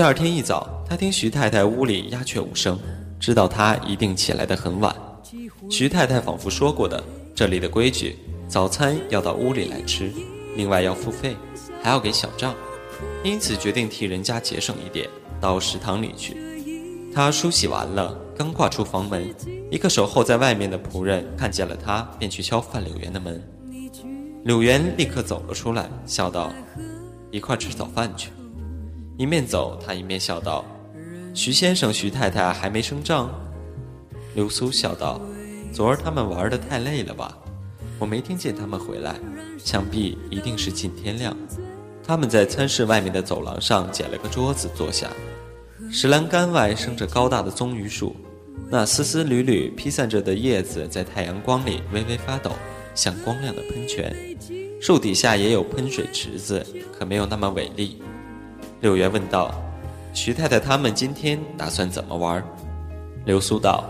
第二天一早，他听徐太太屋里鸦雀无声，知道她一定起来得很晚。徐太太仿佛说过的，这里的规矩，早餐要到屋里来吃，另外要付费，还要给小账，因此决定替人家节省一点，到食堂里去。他梳洗完了，刚跨出房门，一个守候在外面的仆人看见了他，便去敲范柳园的门。柳园立刻走了出来，笑道：“一块吃早饭去。”一面走，他一面笑道：“徐先生、徐太太还没升帐。”刘苏笑道：“昨儿他们玩得太累了吧？我没听见他们回来，想必一定是近天亮。他们在餐室外面的走廊上捡了个桌子坐下。石栏杆外生着高大的棕榈树，那丝丝缕缕披散着的叶子在太阳光里微微发抖，像光亮的喷泉。树底下也有喷水池子，可没有那么伟丽。柳元问道：“徐太太他们今天打算怎么玩？”刘苏道：“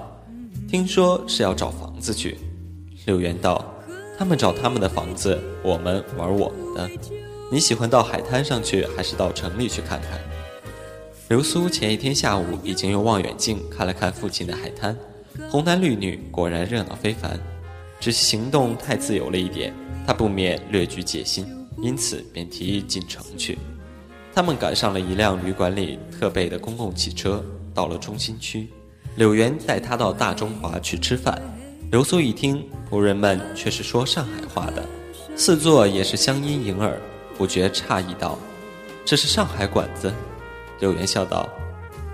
听说是要找房子去。”柳元道：“他们找他们的房子，我们玩我们的。你喜欢到海滩上去，还是到城里去看看？”刘苏前一天下午已经用望远镜看了看附近的海滩，红男绿女果然热闹非凡，只是行动太自由了一点，他不免略具戒心，因此便提议进城去。他们赶上了一辆旅馆里特备的公共汽车，到了中心区。柳元带他到大中华去吃饭。刘苏一听，仆人们却是说上海话的，四座也是乡音迎耳，不觉诧异道：“这是上海馆子。”柳元笑道：“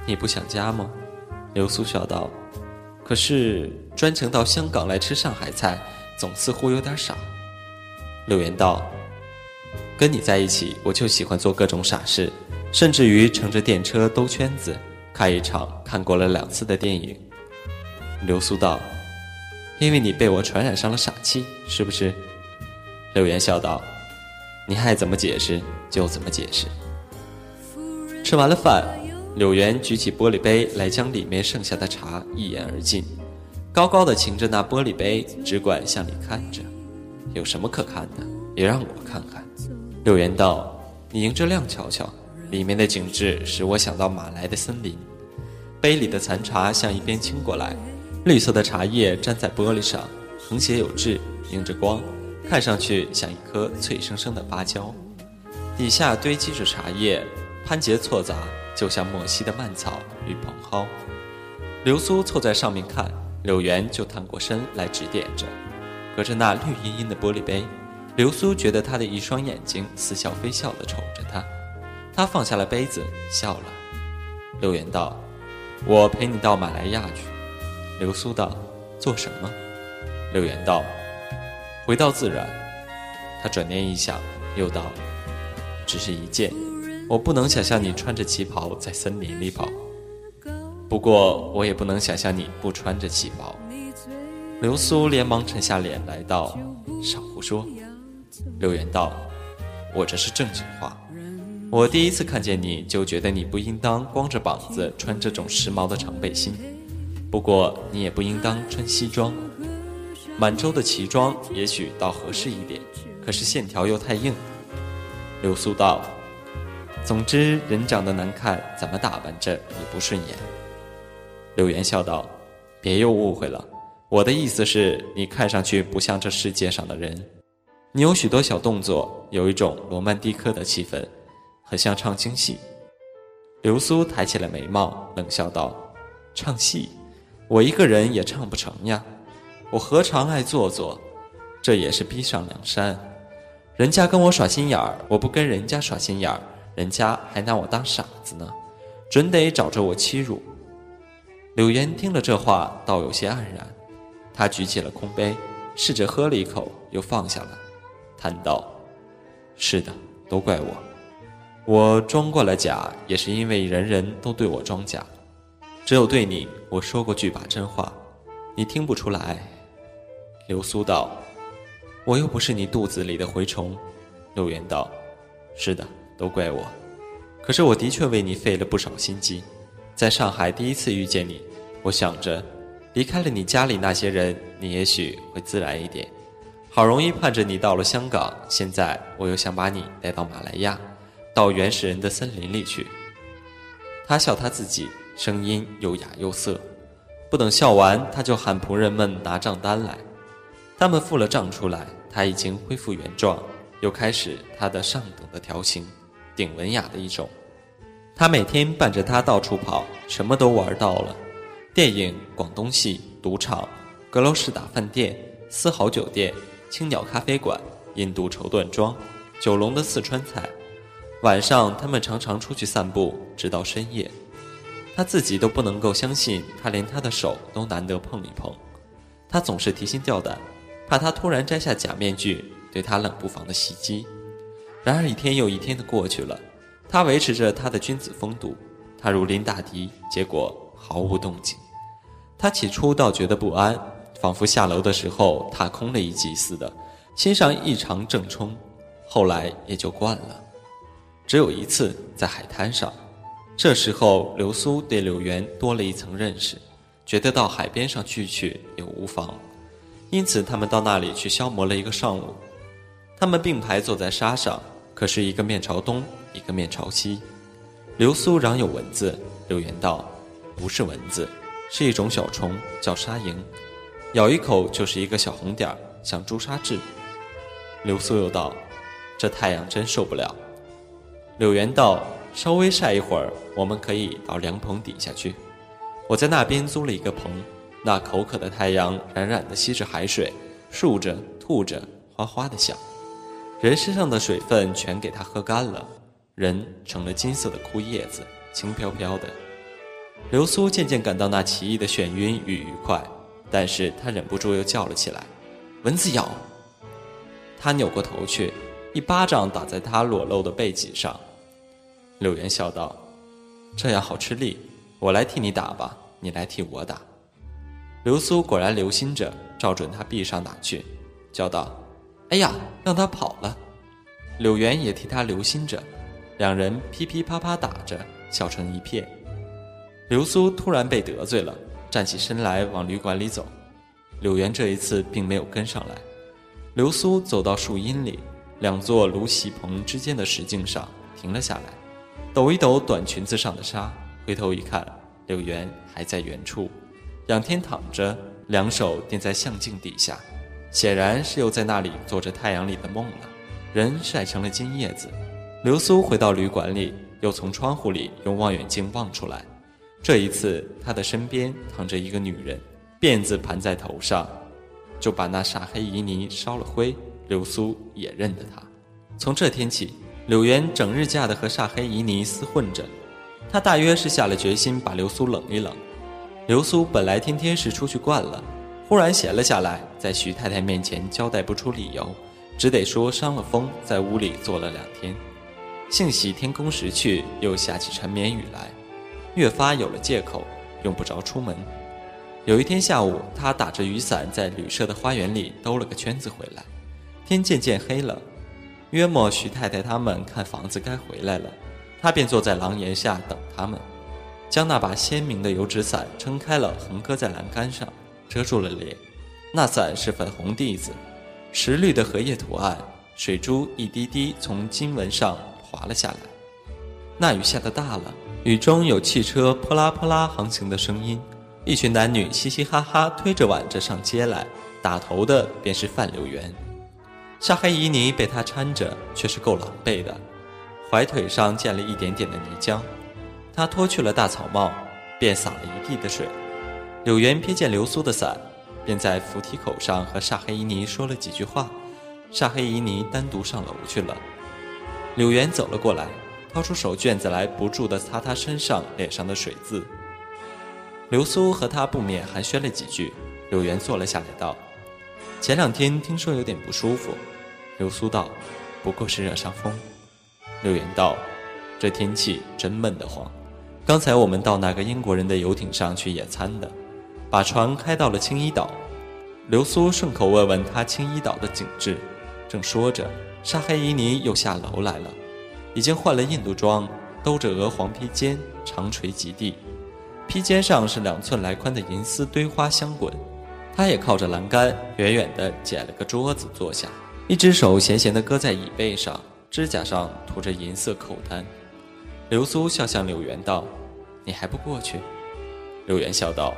你不想家吗？”刘苏笑道：“可是专程到香港来吃上海菜，总似乎有点傻。”柳元道：“跟你在一起，我就喜欢做各种傻事，甚至于乘着电车兜圈子，看一场看过了两次的电影。”刘苏道：“因为你被我传染上了傻气，是不是？”柳元笑道：“你爱怎么解释就怎么解释。”吃完了饭，柳元举起玻璃杯来将里面剩下的茶一饮而尽，高高的擎着那玻璃杯，只管向里看着。有什么可看的？也让我看看。柳元道：“你迎着亮瞧瞧，里面的景致使我想到马来的森林。杯里的残茶向一边倾过来，绿色的茶叶粘在玻璃上，横斜有致，迎着光，看上去像一颗脆生生的芭蕉。底下堆积着茶叶。”攀结错杂，就像莫西的蔓草与蓬蒿。流苏凑在上面看，柳元就探过身来指点着。隔着那绿茵茵的玻璃杯，流苏觉得他的一双眼睛似笑非笑地瞅着他。他放下了杯子，笑了。柳元道：“我陪你到马来亚去。”流苏道：“做什么？”柳元道：“回到自然。”他转念一想，又道：“只是一件。”我不能想象你穿着旗袍在森林里跑，不过我也不能想象你不穿着旗袍。刘苏连忙沉下脸来道：“少胡说。”刘元道：“我这是正经话。我第一次看见你就觉得你不应当光着膀子穿这种时髦的长背心，不过你也不应当穿西装。满洲的旗装也许倒合适一点，可是线条又太硬。”刘苏道。总之，人长得难看，怎么打扮着也不顺眼。柳岩笑道：“别又误会了，我的意思是你看上去不像这世界上的人。你有许多小动作，有一种罗曼蒂克的气氛，很像唱京戏。”流苏抬起了眉毛，冷笑道：“唱戏，我一个人也唱不成呀。我何尝爱做作？这也是逼上梁山。人家跟我耍心眼儿，我不跟人家耍心眼儿，人家还拿我当傻子呢，准得找着我欺辱。”柳岩听了这话，倒有些黯然。他举起了空杯，试着喝了一口，又放下了，叹道：“是的，都怪我。我装过了假，也是因为人人都对我装假，只有对你，我说过句把真话，你听不出来。”流苏道：“我又不是你肚子里的蛔虫。”柳岩道：“是的，都怪我。可是我的确为你费了不少心机。在上海第一次遇见你，我想着。”离开了你家里那些人，你也许会自然一点。好容易盼着你到了香港，现在我又想把你带到马来亚，到原始人的森林里去。他笑他自己，声音又哑又涩。不等笑完，他就喊仆人们拿账单来。他们付了账出来，他已经恢复原状，又开始他的上等的调情，顶文雅的一种。他每天伴着他到处跑，什么都玩到了。电影、广东戏、赌场、阁楼式打饭店、丝毫酒店、青鸟咖啡馆、印度绸缎庄、九龙的四川菜。晚上，他们常常出去散步，直到深夜。他自己都不能够相信，他连他的手都难得碰一碰。他总是提心吊胆，怕他突然摘下假面具，对他冷不防的袭击。然而一天又一天的过去了，他维持着他的君子风度，他如临大敌，结果毫无动静。他起初倒觉得不安，仿佛下楼的时候踏空了一级似的，心上异常正冲。后来也就惯了。只有一次在海滩上，这时候流苏对柳原多了一层认识，觉得到海边上去去也无妨，因此他们到那里去消磨了一个上午。他们并排坐在沙上，可是一个面朝东，一个面朝西。流苏嚷有蚊子，柳原道：“不是蚊子。”是一种小虫，叫沙蝇，咬一口就是一个小红点儿，像朱砂痣。流苏又道：“这太阳真受不了。”柳原道：“稍微晒一会儿，我们可以到凉棚底下去。我在那边租了一个棚，那口渴的太阳冉冉地吸着海水，漱着吐着，哗哗地响，人身上的水分全给它喝干了，人成了金色的枯叶子，轻飘飘的。”流苏渐渐感到那奇异的眩晕与愉快，但是他忍不住又叫了起来：“蚊子咬！”他扭过头去，一巴掌打在他裸露的背脊上。柳原笑道：“这样好吃力，我来替你打吧，你来替我打。”流苏果然留心着，照准他臂上打去，叫道：“哎呀，让他跑了！”柳原也替他留心着，两人噼噼啪啪打着，笑成一片。流苏突然被得罪了，站起身来往旅馆里走。柳原这一次并没有跟上来。流苏走到树荫里，两座芦席棚之间的石径上停了下来，抖一抖短裙子上的纱，回头一看，柳原还在原处，仰天躺着，两手垫在相镜底下，显然是又在那里做着太阳里的梦了，人晒成了金叶子。流苏回到旅馆里，又从窗户里用望远镜望出来。这一次，他的身边躺着一个女人，辫子盘在头上，就把那煞黑旖旎烧了灰。流苏也认得他。从这天起，柳原整日架的和煞黑旖旎厮混着。他大约是下了决心把流苏冷一冷。流苏本来天天是出去惯了，忽然闲了下来，在徐太太面前交代不出理由，只得说伤了风，在屋里坐了两天。幸喜天公时去，又下起缠绵雨来。越发有了借口，用不着出门。有一天下午，他打着雨伞在旅社的花园里兜了个圈子回来。天渐渐黑了，约莫徐太太他们看房子该回来了，他便坐在廊檐下等他们，将那把鲜明的油纸伞撑开了，横搁在栏杆上，遮住了脸。那伞是粉红地子，石绿的荷叶图案，水珠一滴滴从经文上滑了下来。那雨下得大了。雨中有汽车扑啦扑啦航行的声音，一群男女嘻嘻哈哈推着挽着上街来，打头的便是范柳原。沙黑旖旎被他搀着，却是够狼狈的，怀腿上溅了一点点的泥浆。他脱去了大草帽，便洒了一地的水。柳原瞥见流苏的伞，便在扶梯口上和萨黑伊尼说了几句话。萨黑伊尼单独上楼去了。柳原走了过来，掏出手绢子来，不住地擦他身上、脸上的水渍。流苏和他不免寒暄了几句。柳原坐了下来，道：“前两天听说有点不舒服。”流苏道：“不过是热伤风。”柳原道：“这天气真闷得慌。刚才我们到那个英国人的游艇上去野餐的，把船开到了青衣岛。”流苏顺口问问他青衣岛的景致，正说着，沙黑伊尼又下楼来了，已经换了印度装，兜着鹅黄披肩，长垂及地，披肩上是两寸来宽的银丝堆花香滚。他也靠着栏杆，远远地捡了个桌子坐下，一只手闲闲地搁在椅背上，指甲上涂着银色口单。流苏笑向柳原道：“你还不过去？”柳原笑道：“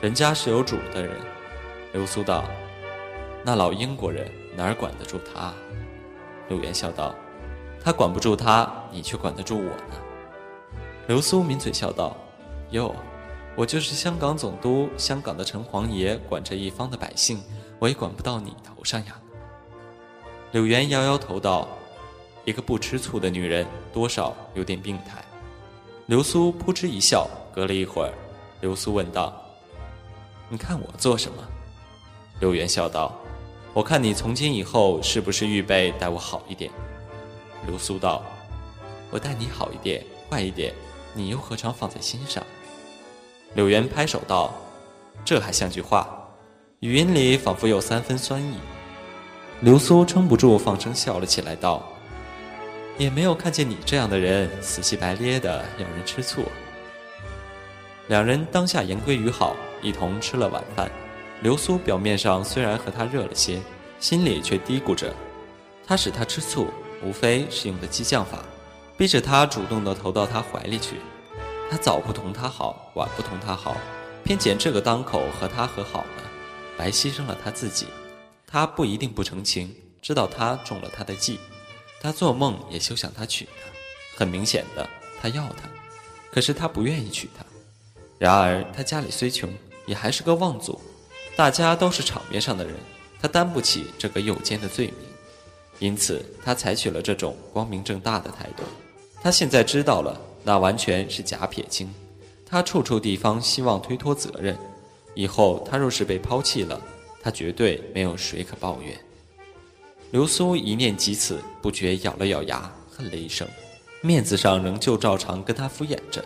人家是有主的人。”流苏道：“那老英国人哪儿管得住他？”柳原笑道：“他管不住他，你却管得住我呢。”流苏抿嘴笑道：“哟。”我就是香港总督，香港的城隍爷管着一方的百姓，我也管不到你头上呀。柳原摇摇头道：“一个不吃醋的女人，多少有点病态。”流苏扑哧一笑，隔了一会儿，流苏问道：“你看我做什么？”柳原笑道：“我看你从今以后是不是预备待我好一点？”流苏道：“我待你好一点，坏一点，你又何尝放在心上？”柳原拍手道：“这还像句话？”语音里仿佛有三分酸意。流苏撑不住放声笑了起来，道：“也没有看见你这样的人，死气白咧的，让人吃醋。”两人当下言归于好，一同吃了晚饭。流苏表面上虽然和他热了些，心里却嘀咕着：他使他吃醋，无非是用的激将法，逼着他主动地投到他怀里去。他早不同他好，晚不同他好，偏捡这个当口和他和好了，白牺牲了他自己。他不一定不成情，知道他中了他的计，他做梦也休想他娶她。很明显的，他要她，可是他不愿意娶她。然而他家里虽穷，也还是个望族，大家都是场面上的人，他担不起这个诱奸的罪名，因此他采取了这种光明正大的态度。他现在知道了。那完全是假撇清，他处处地方希望推脱责任，以后他若是被抛弃了，他绝对没有谁可抱怨。流苏一念及此，不觉咬了咬牙，恨了一声，面子上仍旧照常跟他敷衍着。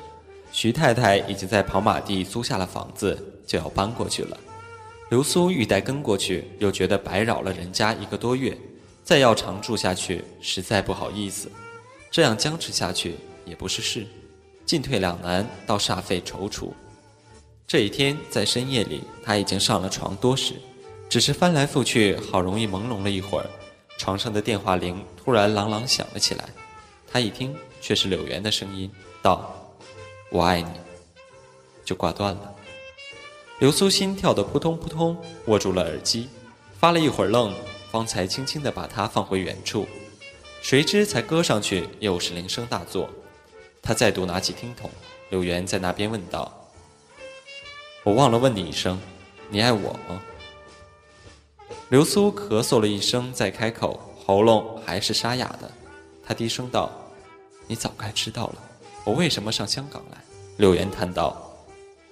徐太太已经在跑马地租下了房子，就要搬过去了。流苏欲待跟过去，又觉得白扰了人家一个多月，再要常住下去，实在不好意思。这样僵持下去。也不是事，进退两难，倒煞费踌躇。这一天在深夜里，他已经上了床多时，只是翻来覆去，好容易朦胧了一会儿，床上的电话铃突然朗朗响了起来。他一听，却是柳原的声音，道：“我爱你。”就挂断了。流苏心跳得扑通扑通，握住了耳机，发了一会儿愣，方才轻轻地把它放回原处。谁知才搁上去，又是铃声大作。他再度拿起听筒，柳原在那边问道：“我忘了问你一声，你爱我吗？”流苏咳嗽了一声，再开口，喉咙还是沙哑的。他低声道：“你早该知道了，我为什么上香港来？”柳原叹道：“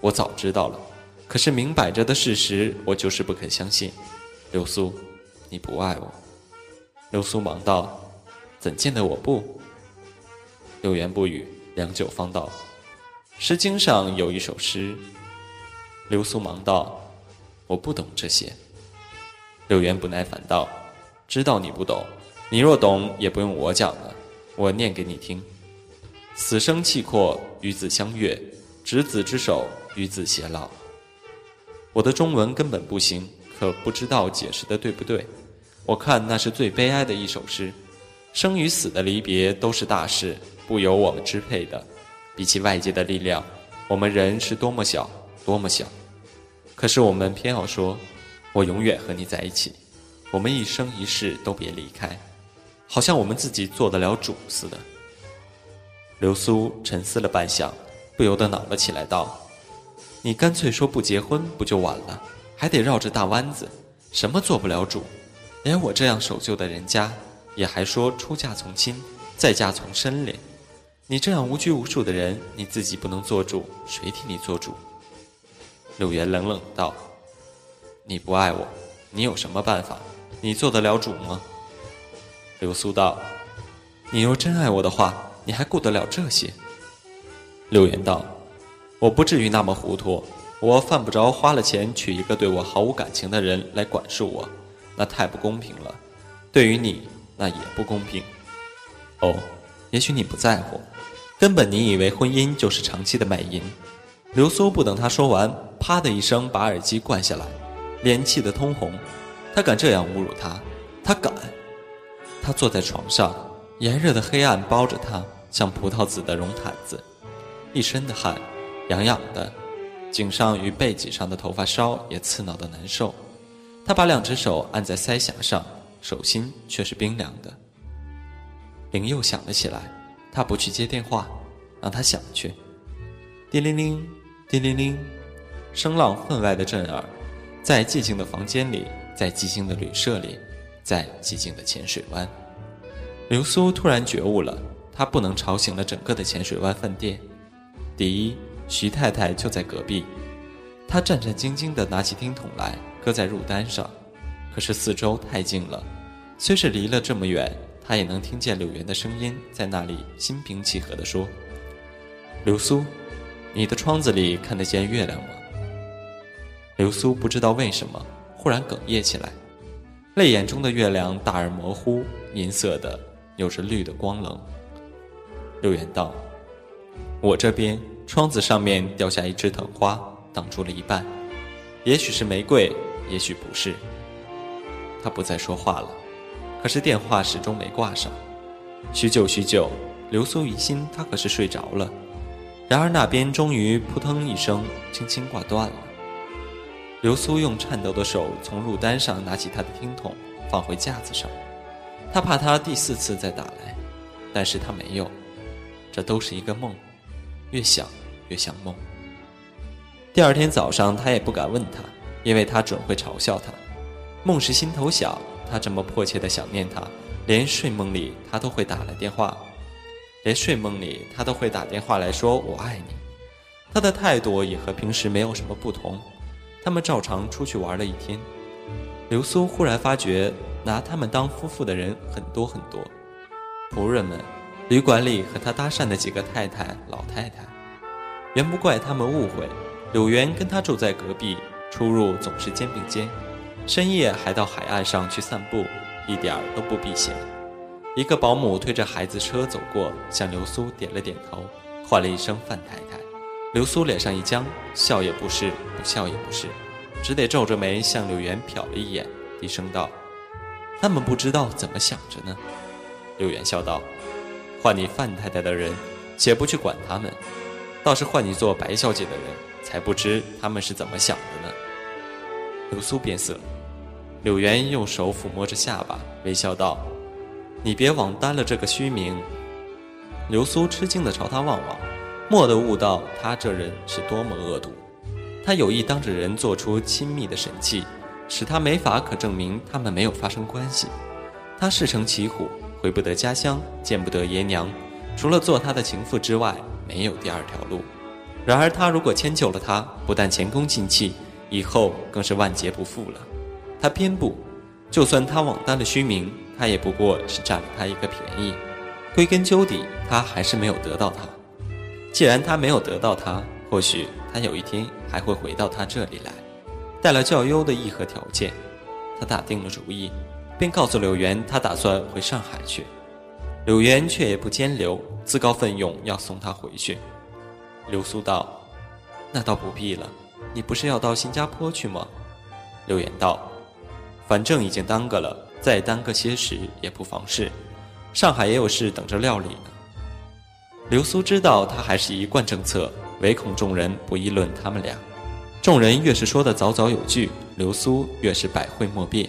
我早知道了，可是明摆着的事实，我就是不肯相信。”流苏，你不爱我。流苏忙道：“怎见得我不？”柳原不语。良久方道，《诗经》上有一首诗。流苏忙道：“我不懂这些。”柳原不耐烦道：“知道你不懂，你若懂，也不用我讲了。我念给你听：死生契阔，与子相悦；执子之手，与子偕老。”我的中文根本不行，可不知道解释的对不对。我看那是最悲哀的一首诗，生与死的离别都是大事。不由我们支配的，比起外界的力量，我们人是多么小，多么小。可是我们偏要说，我永远和你在一起，我们一生一世都别离开，好像我们自己做得了主似的。流苏沉思了半晌，不由得恼了起来，道：“你干脆说不结婚不就完了，还得绕着大弯子，什么做不了主？连我这样守旧的人家，也还说出嫁从亲，再嫁从深咧。你这样无拘无束的人，你自己不能做主，谁替你做主？”柳元冷冷道：“你不爱我，你有什么办法？你做得了主吗？”流苏道：“你若真爱我的话，你还顾得了这些？”柳岩道：“我不至于那么糊涂，我犯不着花了钱娶一个对我毫无感情的人来管束我，那太不公平了。对于你，那也不公平。哦，也许你不在乎，根本你以为婚姻就是长期的卖淫。”流苏不等他说完，啪的一声把耳机灌下来，脸气得通红。他敢这样侮辱他，他敢！他坐在床上，炎热的黑暗包着他，像葡萄紫的绒毯子。一身的汗，痒痒的，颈上与背脊上的头发梢也刺挠的难受。他把两只手按在腮颊上，手心却是冰凉的。铃又响了起来，他不去接电话，让他响去。叮铃铃，叮铃铃，声浪分外的震耳，在寂静的房间里，在寂静的旅社里，在寂静的浅水湾。流苏突然觉悟了，他不能吵醒了整个的浅水湾饭店。第一，徐太太就在隔壁，她战战兢兢地拿起听筒来，搁在入单上。可是四周太静了，虽是离了这么远，他也能听见柳原的声音在那里心平气和地说：“流苏，你的窗子里看得见月亮吗？”流苏不知道为什么忽然哽咽起来，泪眼中的月亮大而模糊，银色的，有着绿的光棱。柳原道。我这边窗子上面掉下一枝藤花，挡住了一半，也许是玫瑰，也许不是。他不再说话了，可是电话始终没挂上。许久许久，流苏疑心他可是睡着了，然而那边终于扑腾一声，轻轻挂断了。流苏用颤抖的手从入单上拿起他的听筒，放回架子上。他怕他第四次再打来，但是他没有。这都是一个梦。越想越像梦。第二天早上，他也不敢问他，因为他准会嘲笑他。梦是心头想，他这么迫切的想念他，连睡梦里他都会打来电话，连睡梦里他都会打电话来说我爱你。他的态度也和平时没有什么不同。他们照常出去玩了一天。流苏忽然发觉，拿他们当夫妇的人很多很多，仆人们。旅馆里和他搭讪的几个太太、老太太，原不怪他们误会。柳原跟他住在隔壁，出入总是肩并肩，深夜还到海岸上去散步，一点儿都不避嫌。一个保姆推着孩子车走过，向流苏点了点头，唤了一声“范太太”。流苏脸上一僵，笑也不是，不笑也不是，只得皱着眉向柳原瞟了一眼，低声道：“他们不知道怎么想着呢。”柳原笑道。换你范太太的人，且不去管他们，倒是换你做白小姐的人，才不知他们是怎么想的呢。流苏变色，柳原用手抚摸着下巴，微笑道：“你别枉担了这个虚名。”流苏吃惊地朝他望望，蓦地悟到他这人是多么恶毒。他有意当着人做出亲密的神器，使他没法可证明他们没有发生关系。他事成骑虎。回不得家乡，见不得爷娘，除了做他的情妇之外，没有第二条路。然而他如果迁就了他，不但前功尽弃，以后更是万劫不复了。他偏不，就算他枉担了虚名，他也不过是占了他一个便宜。归根究底，他还是没有得到他。既然他没有得到他，或许他有一天还会回到他这里来，带了较优的议和条件。他打定了主意。便告诉柳原，他打算回上海去。柳原却也不坚留，自告奋勇要送他回去。流苏道：“那倒不必了，你不是要到新加坡去吗？”柳原道：“反正已经耽搁了，再耽搁些时也不妨事。上海也有事等着料理呢。”流苏知道他还是一贯政策，唯恐众人不议论他们俩。众人越是说的早早有据，流苏越是百会莫辩。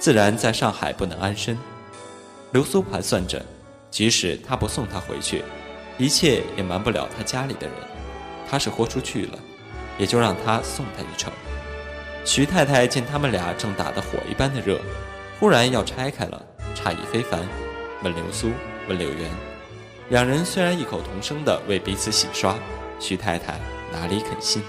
自然在上海不能安身。流苏盘算着，即使他不送他回去，一切也瞒不了他家里的人。他是豁出去了，也就让他送他一程。徐太太见他们俩正打得火一般的热，忽然要拆开了，诧异非凡，问流苏，问柳原。两人虽然异口同声地为彼此洗刷，徐太太哪里肯信？